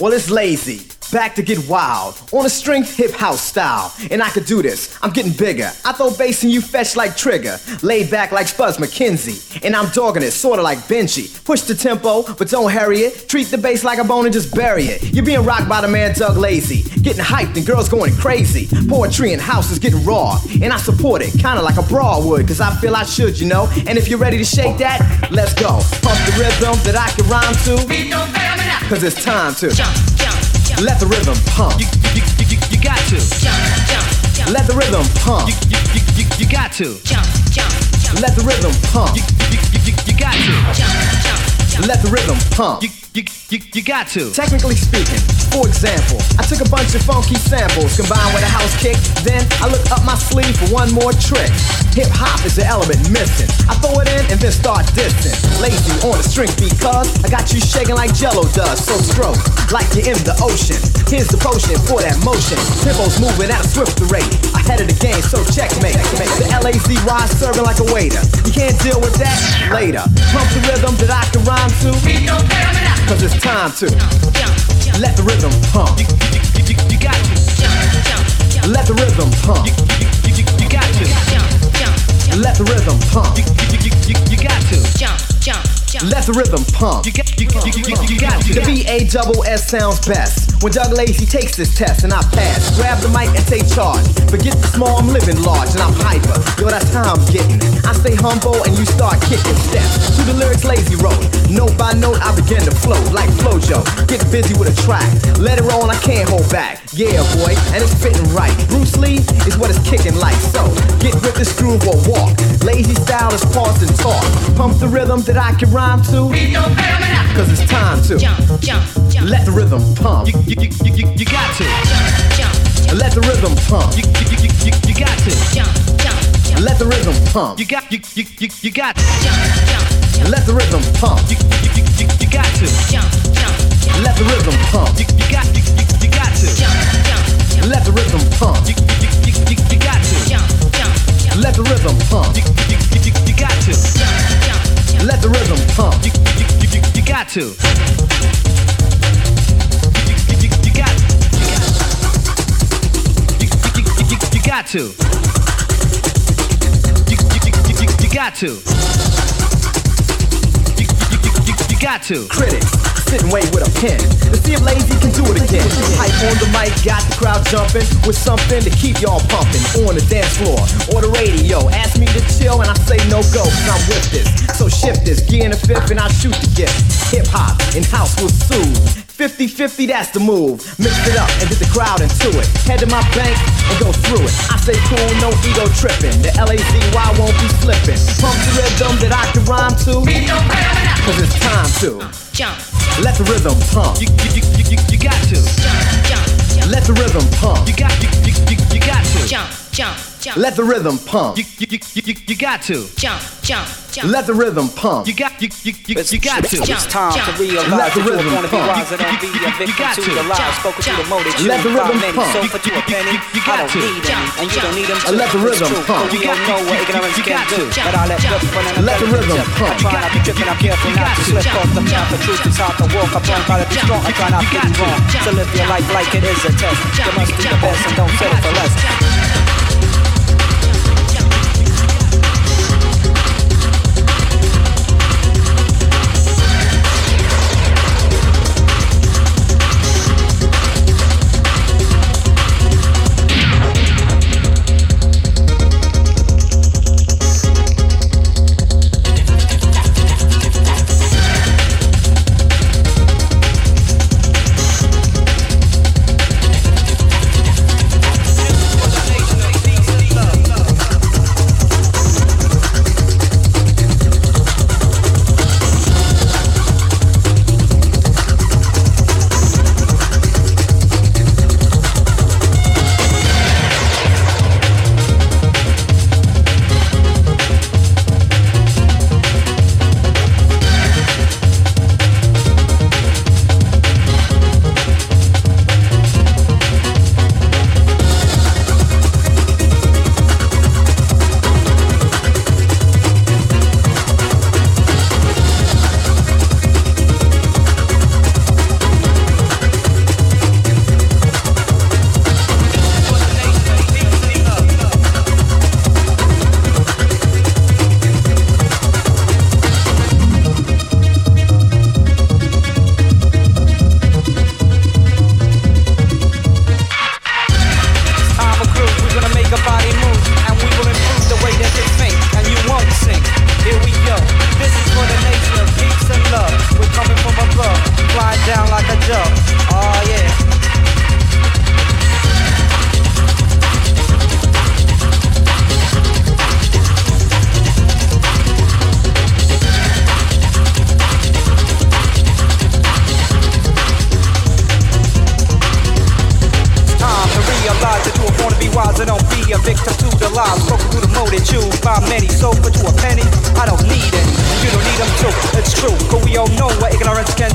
Well, it's lazy. Back to get wild. On a strength hip house style. And I could do this. I'm getting bigger. I throw bass and you fetch like Trigger. Laid back like Spuds MacKenzie. And I'm dogging it, sorta like Benji. Push the tempo, but don't hurry it. Treat the bass like a bone and just bury it. You're being rocked by the man Doug Lazy. Getting hyped and girls going crazy. Poetry and house is getting raw. And I support it, kinda like a bra would. Cause I feel I should, you know. And if you're ready to shake that, let's go. Pump the rhythm that I can rhyme to. Cause it's time to. Jump. Let the rhythm pump. You, you, you, you, you got to. Jump, jump, jump. Let the rhythm pump. You, you, you, you, you got to. Jump, jump, jump. Let the rhythm pump. You, you, you, you, you got to. Jump, jump, jump. Let the rhythm pump. You, you, you, you got to. Technically speaking, for example, I took a bunch of funky samples combined with a house kick. Then I look up my sleeve for one more trick. Hip hop is the element missing. I throw it in and then start dissing. Lazy on the string because I got you shaking like Jello does. So stroke like you're in the ocean. Here's the potion for that motion. Tempo's moving at a swifter rate. Ahead of the game, so checkmate. Make the LAZY serving like a waiter. You can't deal with that later. Pump the rhythm that I can rhyme to. Cause it's time to let the rhythm pump. You, you, you, you, got to. Let the rhythm pump. You, you, got to. Let the rhythm pump. You, you, got to. Jump, jump. Let the rhythm pump. You got, you, you, you, got to. The B A double S sounds best. When Doug Lazy takes this test and I pass, grab the mic and take charge. Forget the small, I'm living large and I'm hyper. Yo, that's how I'm getting. I stay humble and you start kicking steps. To the lyrics lazy roll. Note by note, I begin to flow like Flojo. Get busy with a track. Let it roll and I can't hold back. Yeah, boy, and it's fitting right. Bruce Lee is what it's kicking like. So get with this groove or walk. Lazy style is pause and talk. Pump the rhythm that I can rhyme to. Cause it's time to Jump, jump, jump. let the rhythm pump. You, you, you, you, you got to. Jump, jump, jump. Let the rhythm pump. You, you, you, you, you got to. Jump, jump, jump. Let the rhythm pump. You got, you, you, you, you got to. Jump, jump, jump. Let the rhythm pump. You, you, you, you, you got to. Jump, jump. Let the rhythm pump. You, you got, you, you, you got to. Jump, jump, jump. Let the rhythm pump. You, you, you, you, you got to. Jump, jump, jump. Let the rhythm pump. You, you, you, you, you got to. Jump. Let the rhythm pump. You, you, you, you, got to. You, got. You, got to. You, got to. You, got to. Critics sit and wait with a pen to see if Lazy can do it again. Hype on the mic, got the crowd jumping with something to keep y'all pumping on the dance floor or the radio. Ask me to chill and I say no go, cause I'm with this. So shift this, gear in the fifth and I shoot the gift. Hip hop and house will soothe. 50-50, that's the move. Mix it up and get the crowd into it. Head to my bank and go through it. I say cool, no ego tripping. The L-A-Z-Y won't be slipping. Pump the rhythm that I can rhyme to. Cause it's time to. Jump, Let the rhythm pump. You, you, you, you, you got to. jump, jump, jump. Let the rhythm pump. You got, you, you, you, you got to. Jump, jump, jump. Let the rhythm pump. You, you, you, you, you got to. Jump, jump, jump. Let the rhythm pump. You got, you, you, you, you got to. Jump, It's time jump. to realize Let the that you rhythm want to be pump. wiser than be a You victim got to to. the lies Jump, spoken to the jump. motive. Let the rhythm pump. So for you a penny, You- you got to. need Jump, any, and you don't need them Let the rhythm It's true, pump. but we You don't got- know what you- ignorance you can got do. to. But I let Jump, grip when I'm Let the rhythm I pump. try not to trip and I'm careful You not got to to. slip Jump, off the path. jump, The truth jump. is hard to walk upon. Gotta be Jump, strong. I try not you to got be to. wrong. Jump, To live your jump. life like it is a test. You Jump, must be the jump. best and don't settle for less.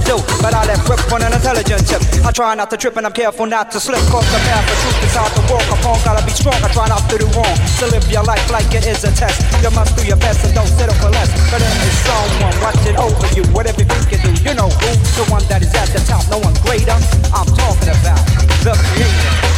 Do. But I left grip on an intelligent tip. I try not to trip and I'm careful not to slip. Cause the path of truth is hard to walk upon. Gotta be strong, I try not to do wrong. So live your life like it is a test. You must do your best and don't settle for less. But there is someone watching over you. Whatever you can do, you know who. The one that is at the top, no one greater. I'm talking about the creator.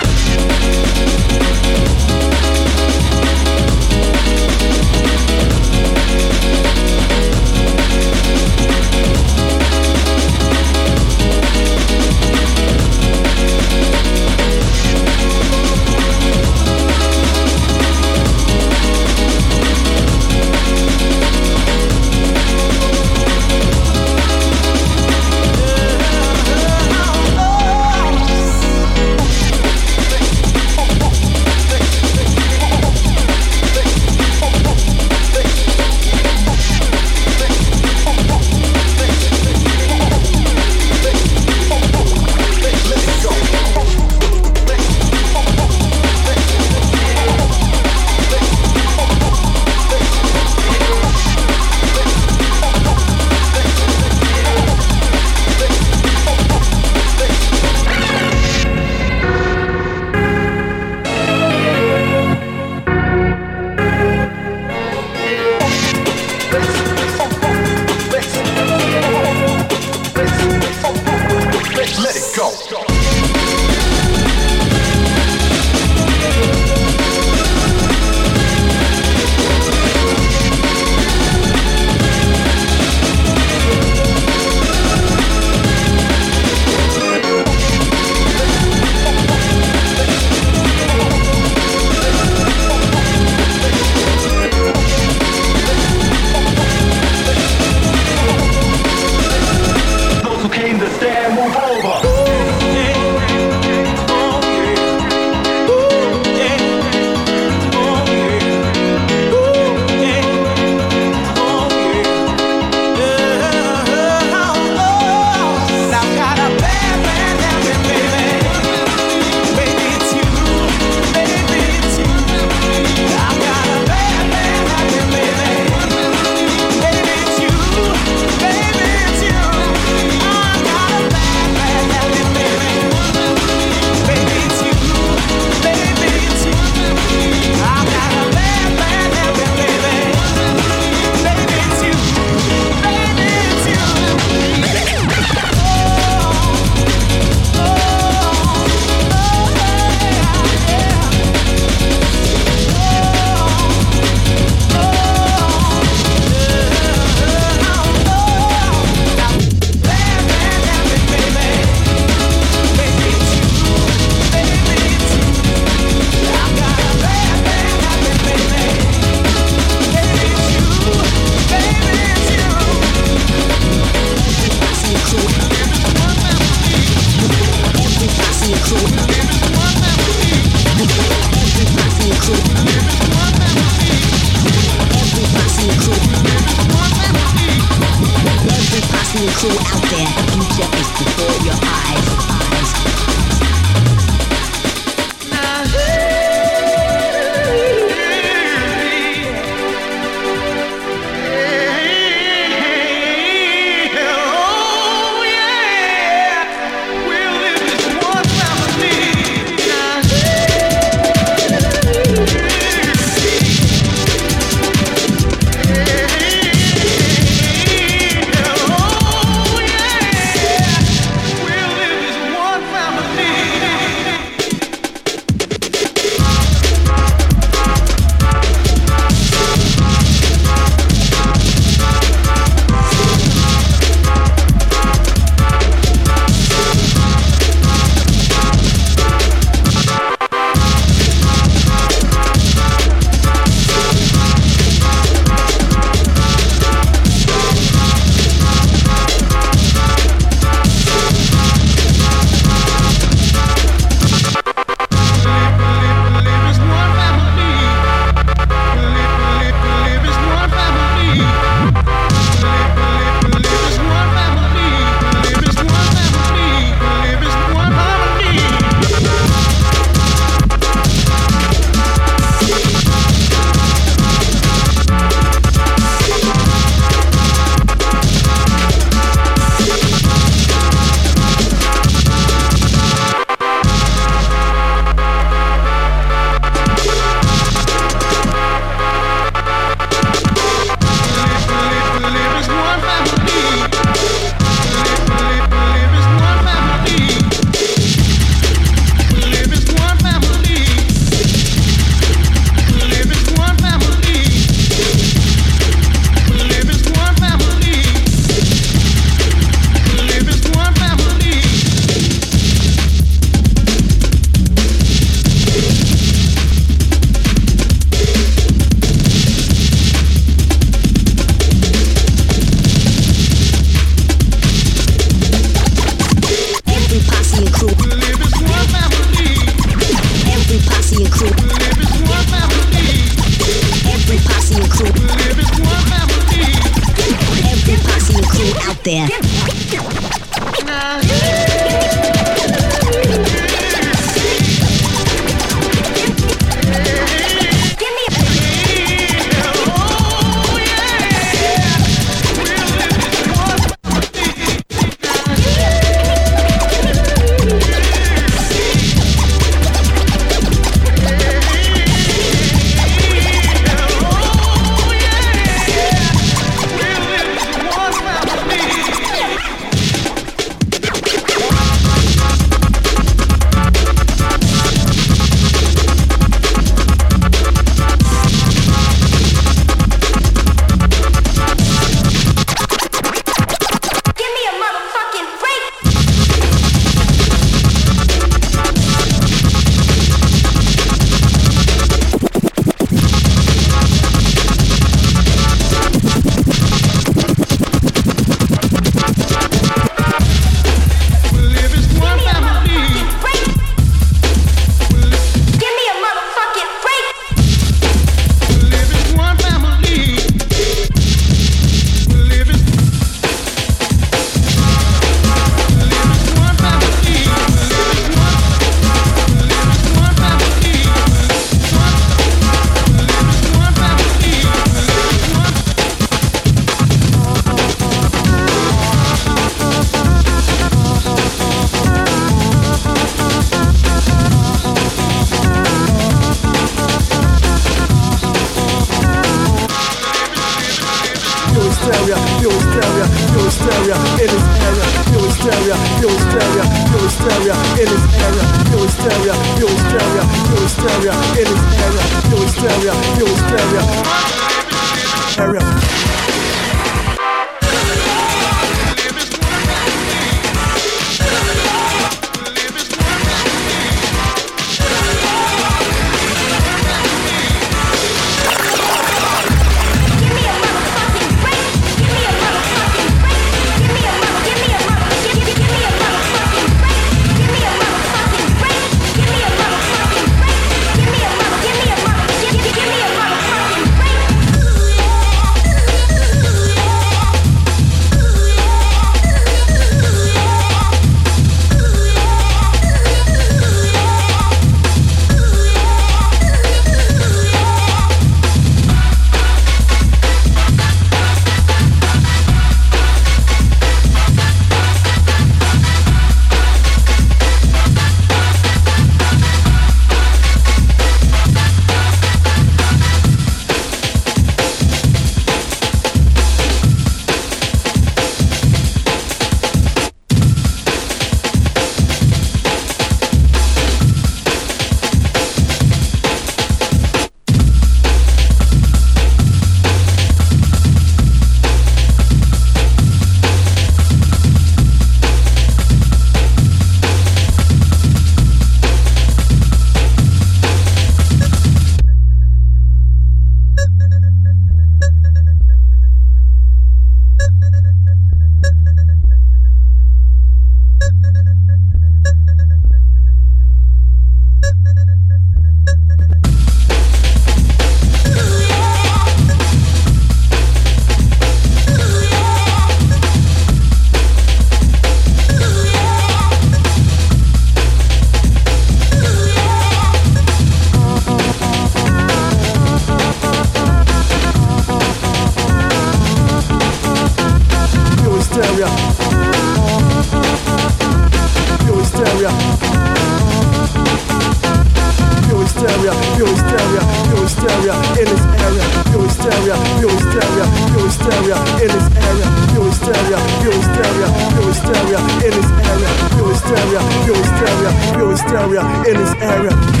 pure hysteria, pure hysteria in this area, pure hysteria, pure hysteria, pure hysteria in this area, pure hysteria, pure hysteria, pure hysteria in this area, pure hysteria, pure hysteria, pure hysteria in this area.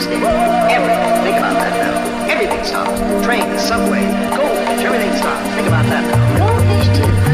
Stops. Everything. Think about that now. Everything stops. Train, subway, goldfish, everything stops. Think about that now. Goldfish too.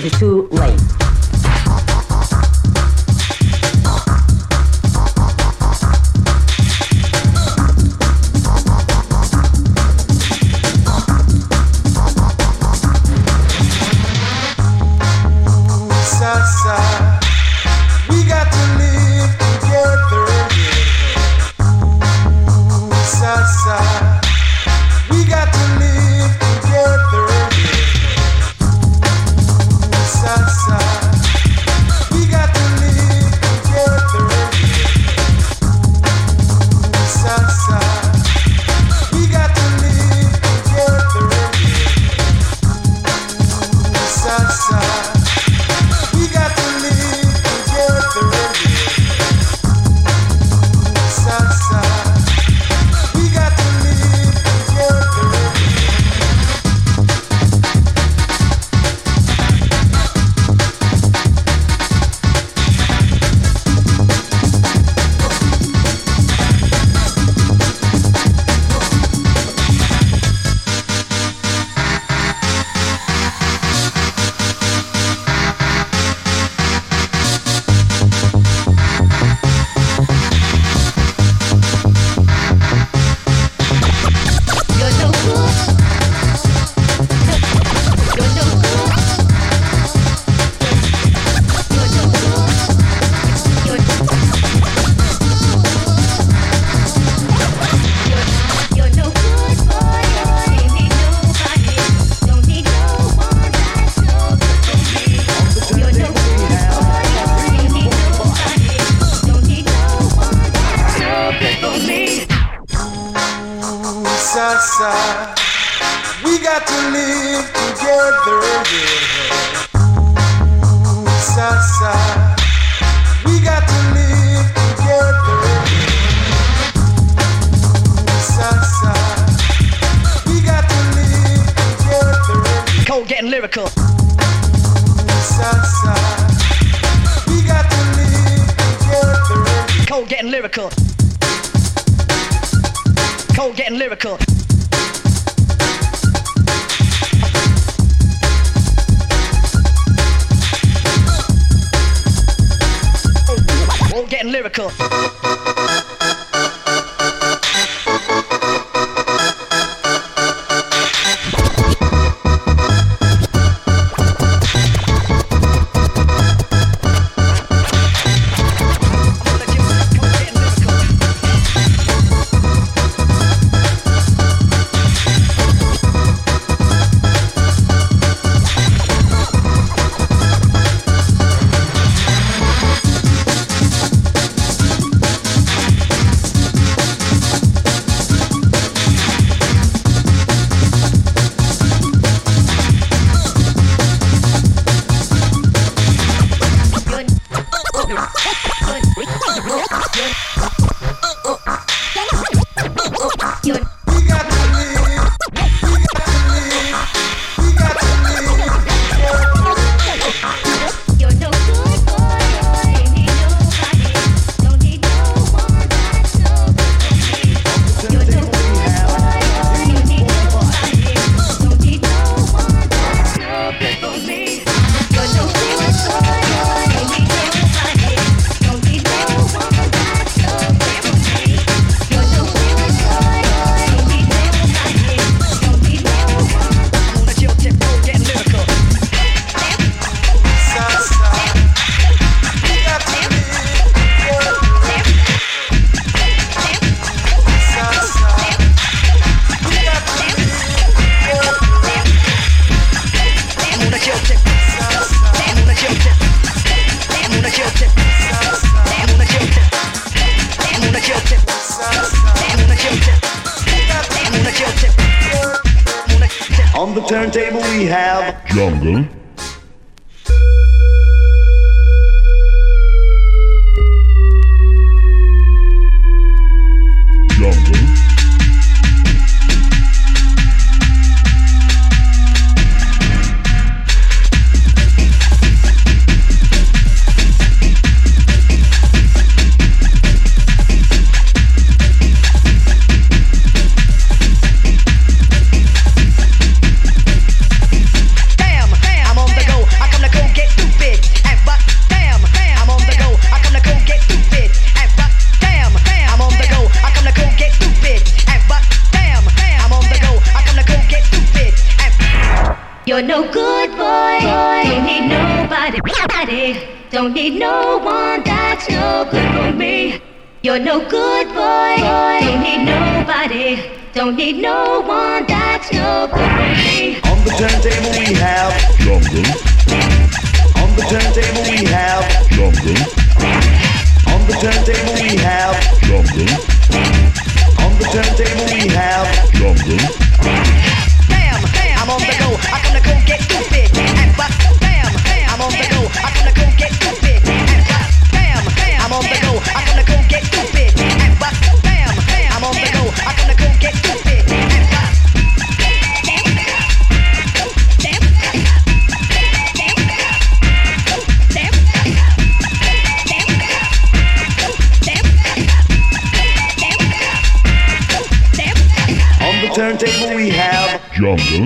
Up, cause it's too late. Jungle,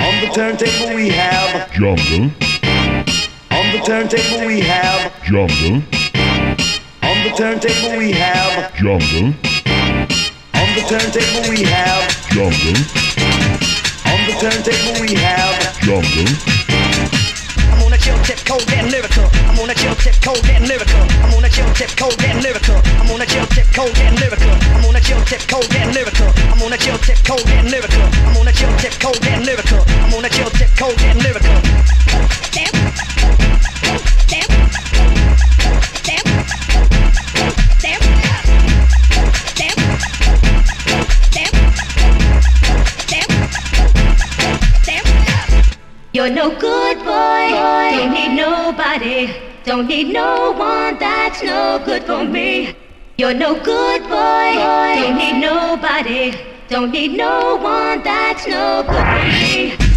on the turntable we have jungle, on the turntable we have jungle, on the turntable we have jungle, on the turntable we have jungle, on the turntable we have jungle, chill tip, cold and lyrical. I'm on a chill tip, cold and lyrical. I'm on a chill tip, cold and lyrical. I'm on a chill tip, cold and lyrical. I'm on a chill tip, cold and lyrical. I'm on a chill tip, cold and lyrical. I'm on a chill tip, cold and lyrical. I'm on a chill tip, cold and lyrical. You're no good boy. Don't need nobody. Don't need no one that's no good for me. You're no good boy. Don't need nobody. Don't need no one that's no good for me.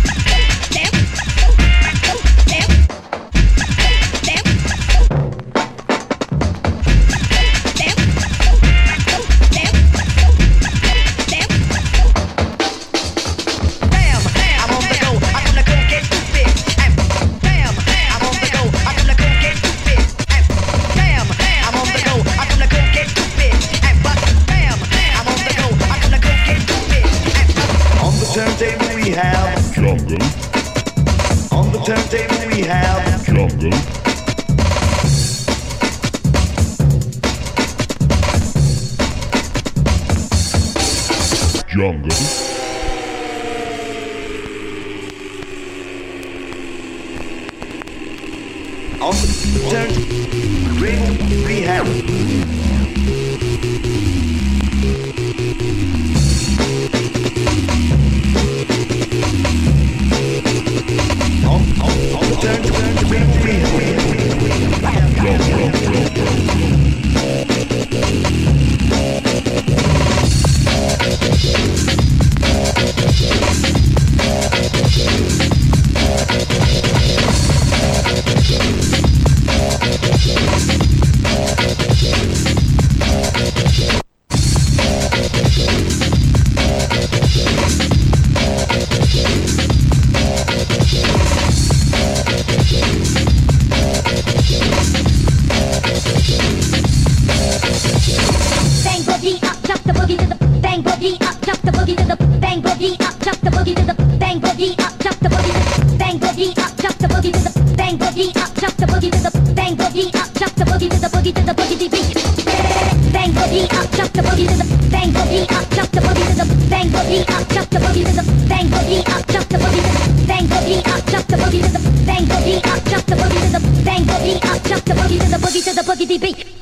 Bang boogie up, drop the boogie to the bang boogie up, drop the boogie to the bang boogie up, drop the boogie to the bang boogie up, drop the boogie to the bang boogie up, drop the boogie to the boogie to the boogie to beat. Bang boogie up, drop the boogie to the bang boogie up, drop the boogie to the bang boogie up, drop the boogie to the bang boogie up, drop the boogie to the bang boogie up, drop the boogie to the bang boogie up, drop the boogie to the bang boogie up, drop the boogie to the boogie to the boogie to beat.